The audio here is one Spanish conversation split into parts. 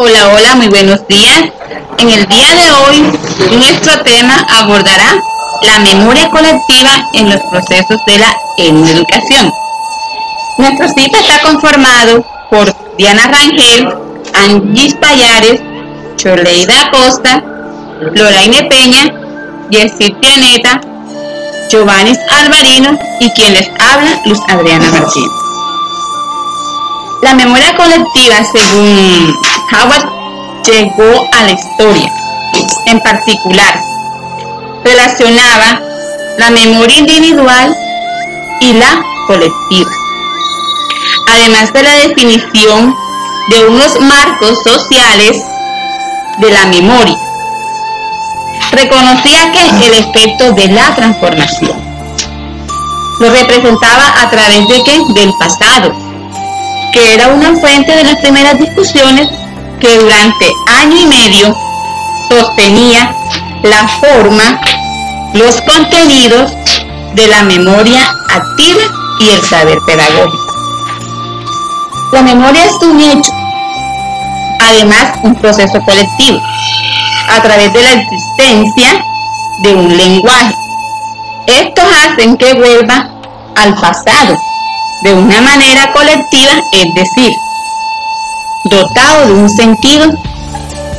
Hola, hola, muy buenos días. En el día de hoy, nuestro tema abordará la memoria colectiva en los procesos de la educación. Nuestro cita está conformado por Diana Rangel, Angis Payares, Choleida Costa, Loraine Peña, Yesid Pianeta, Giovanni Alvarino y quien les habla, Luz Adriana Martínez. La memoria colectiva, según Howard, llegó a la historia. En particular, relacionaba la memoria individual y la colectiva. Además de la definición de unos marcos sociales de la memoria. Reconocía que el efecto de la transformación lo representaba a través de qué? Del pasado, que era una fuente de las primeras discusiones que durante año y medio sostenía la forma, los contenidos de la memoria activa y el saber pedagógico. La memoria es un hecho, además un proceso colectivo, a través de la existencia de un lenguaje. Estos hacen que vuelva al pasado de una manera colectiva, es decir, dotado de un sentido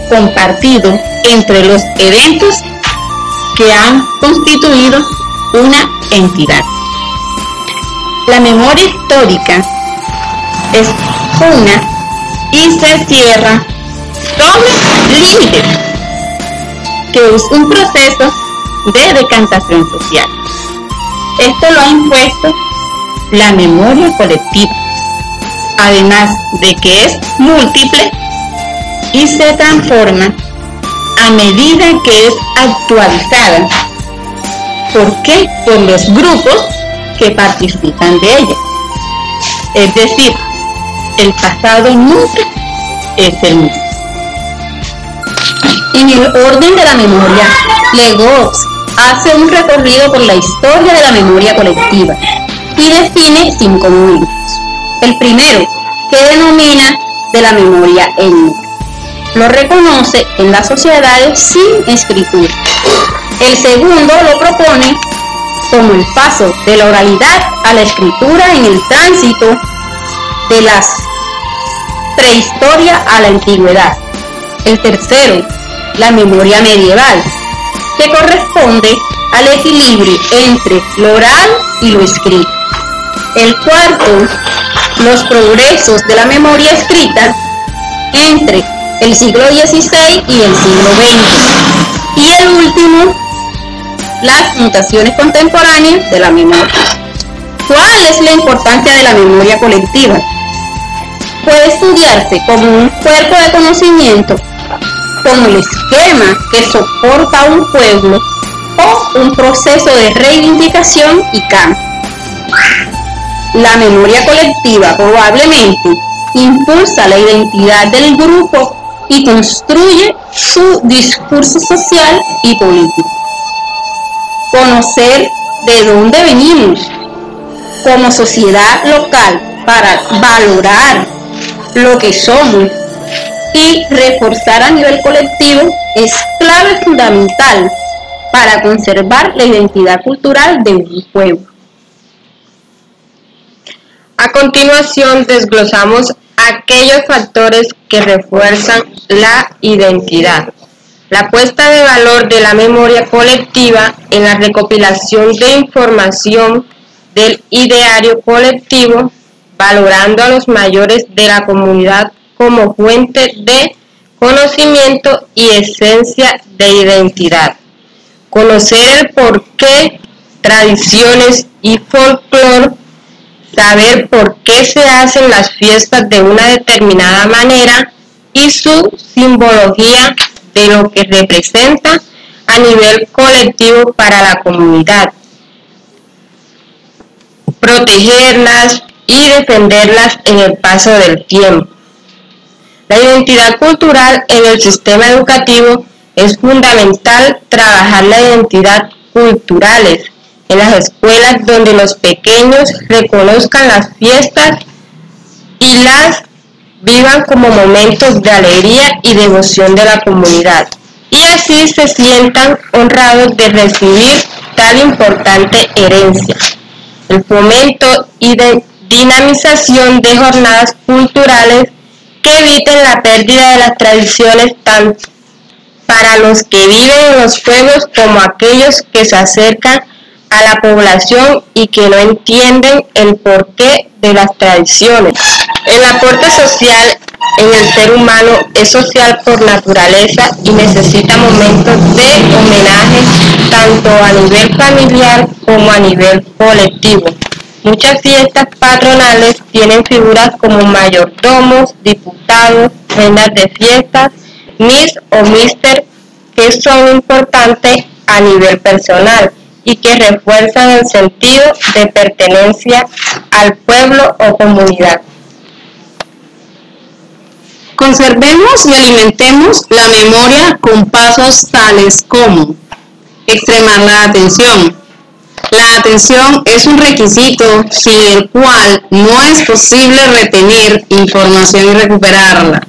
compartido entre los eventos que han constituido una entidad. La memoria histórica es una y se cierra sobre límites, que es un proceso de decantación social. Esto lo ha impuesto la memoria colectiva, además de que es múltiple y se transforma a medida que es actualizada. ¿Por qué? Por los grupos que participan de ella. Es decir, el pasado nunca es el mismo. En el orden de la memoria, Legos hace un recorrido por la historia de la memoria colectiva y define cinco momentos. El primero, que denomina de la memoria étnica. Lo reconoce en las sociedades sin escritura. El segundo lo propone como el paso de la oralidad a la escritura en el tránsito de las prehistoria a la antigüedad. El tercero, la memoria medieval, que corresponde al equilibrio entre lo oral y lo escrito. El cuarto, los progresos de la memoria escrita entre el siglo XVI y el siglo XX. Y el último, las mutaciones contemporáneas de la memoria. ¿Cuál es la importancia de la memoria colectiva? puede estudiarse como un cuerpo de conocimiento, como el esquema que soporta un pueblo o un proceso de reivindicación y cambio. La memoria colectiva probablemente impulsa la identidad del grupo y construye su discurso social y político. Conocer de dónde venimos como sociedad local para valorar lo que somos y reforzar a nivel colectivo es clave fundamental para conservar la identidad cultural de un pueblo. A continuación desglosamos aquellos factores que refuerzan la identidad. La puesta de valor de la memoria colectiva en la recopilación de información del ideario colectivo valorando a los mayores de la comunidad como fuente de conocimiento y esencia de identidad. Conocer el porqué, tradiciones y folclore, saber por qué se hacen las fiestas de una determinada manera y su simbología de lo que representa a nivel colectivo para la comunidad. Protegerlas, y defenderlas en el paso del tiempo. La identidad cultural en el sistema educativo es fundamental trabajar la identidad culturales en las escuelas donde los pequeños reconozcan las fiestas y las vivan como momentos de alegría y devoción de la comunidad y así se sientan honrados de recibir tal importante herencia. El fomento y dinamización de jornadas culturales que eviten la pérdida de las tradiciones tanto para los que viven en los pueblos como aquellos que se acercan a la población y que no entienden el porqué de las tradiciones. El aporte social en el ser humano es social por naturaleza y necesita momentos de homenaje tanto a nivel familiar como a nivel colectivo. Muchas fiestas patronales tienen figuras como mayordomos, diputados, reinas de fiestas, miss o mister, que son importantes a nivel personal y que refuerzan el sentido de pertenencia al pueblo o comunidad. Conservemos y alimentemos la memoria con pasos tales como extremar la atención. La atención es un requisito sin el cual no es posible retener información y recuperarla.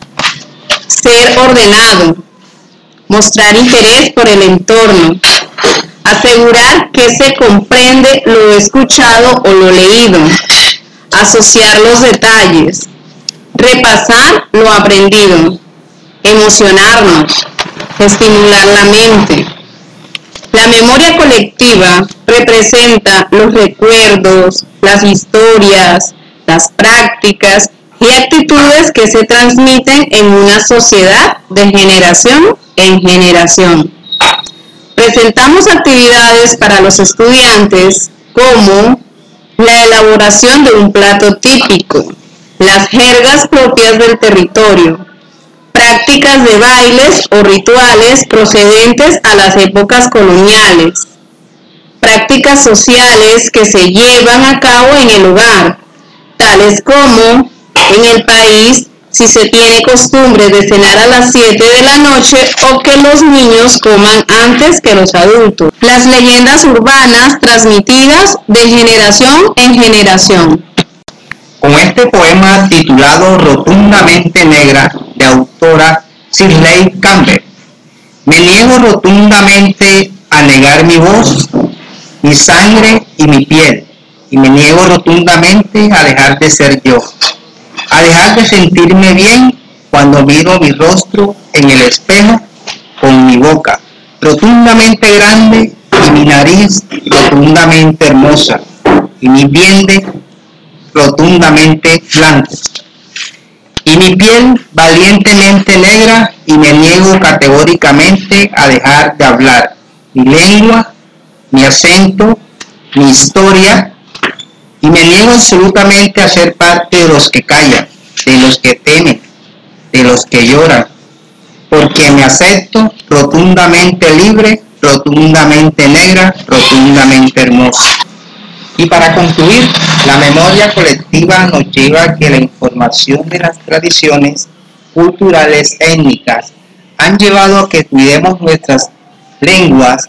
Ser ordenado. Mostrar interés por el entorno. Asegurar que se comprende lo escuchado o lo leído. Asociar los detalles repasar lo aprendido, emocionarnos, estimular la mente. La memoria colectiva representa los recuerdos, las historias, las prácticas y actitudes que se transmiten en una sociedad de generación en generación. Presentamos actividades para los estudiantes como la elaboración de un plato típico, las jergas propias del territorio, prácticas de bailes o rituales procedentes a las épocas coloniales, prácticas sociales que se llevan a cabo en el hogar, tales como en el país si se tiene costumbre de cenar a las 7 de la noche o que los niños coman antes que los adultos. Las leyendas urbanas transmitidas de generación en generación con este poema titulado Rotundamente Negra, de autora Shirley Campbell. Me niego rotundamente a negar mi voz, mi sangre y mi piel, y me niego rotundamente a dejar de ser yo, a dejar de sentirme bien cuando miro mi rostro en el espejo con mi boca rotundamente grande y mi nariz rotundamente hermosa y mi diente rotundamente blanco, y mi piel valientemente negra y me niego categóricamente a dejar de hablar. Mi lengua, mi acento, mi historia, y me niego absolutamente a ser parte de los que callan, de los que temen, de los que lloran, porque me acepto rotundamente libre, rotundamente negra, rotundamente hermosa. Y para concluir, la memoria colectiva nos lleva a que la información de las tradiciones culturales étnicas han llevado a que cuidemos nuestras lenguas,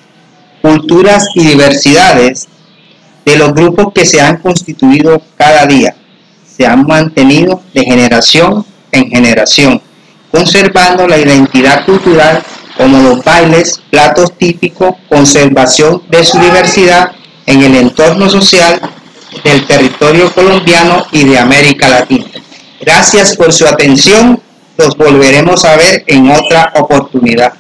culturas y diversidades de los grupos que se han constituido cada día. Se han mantenido de generación en generación, conservando la identidad cultural como los bailes, platos típicos, conservación de su diversidad en el entorno social del territorio colombiano y de América Latina. Gracias por su atención. Los volveremos a ver en otra oportunidad.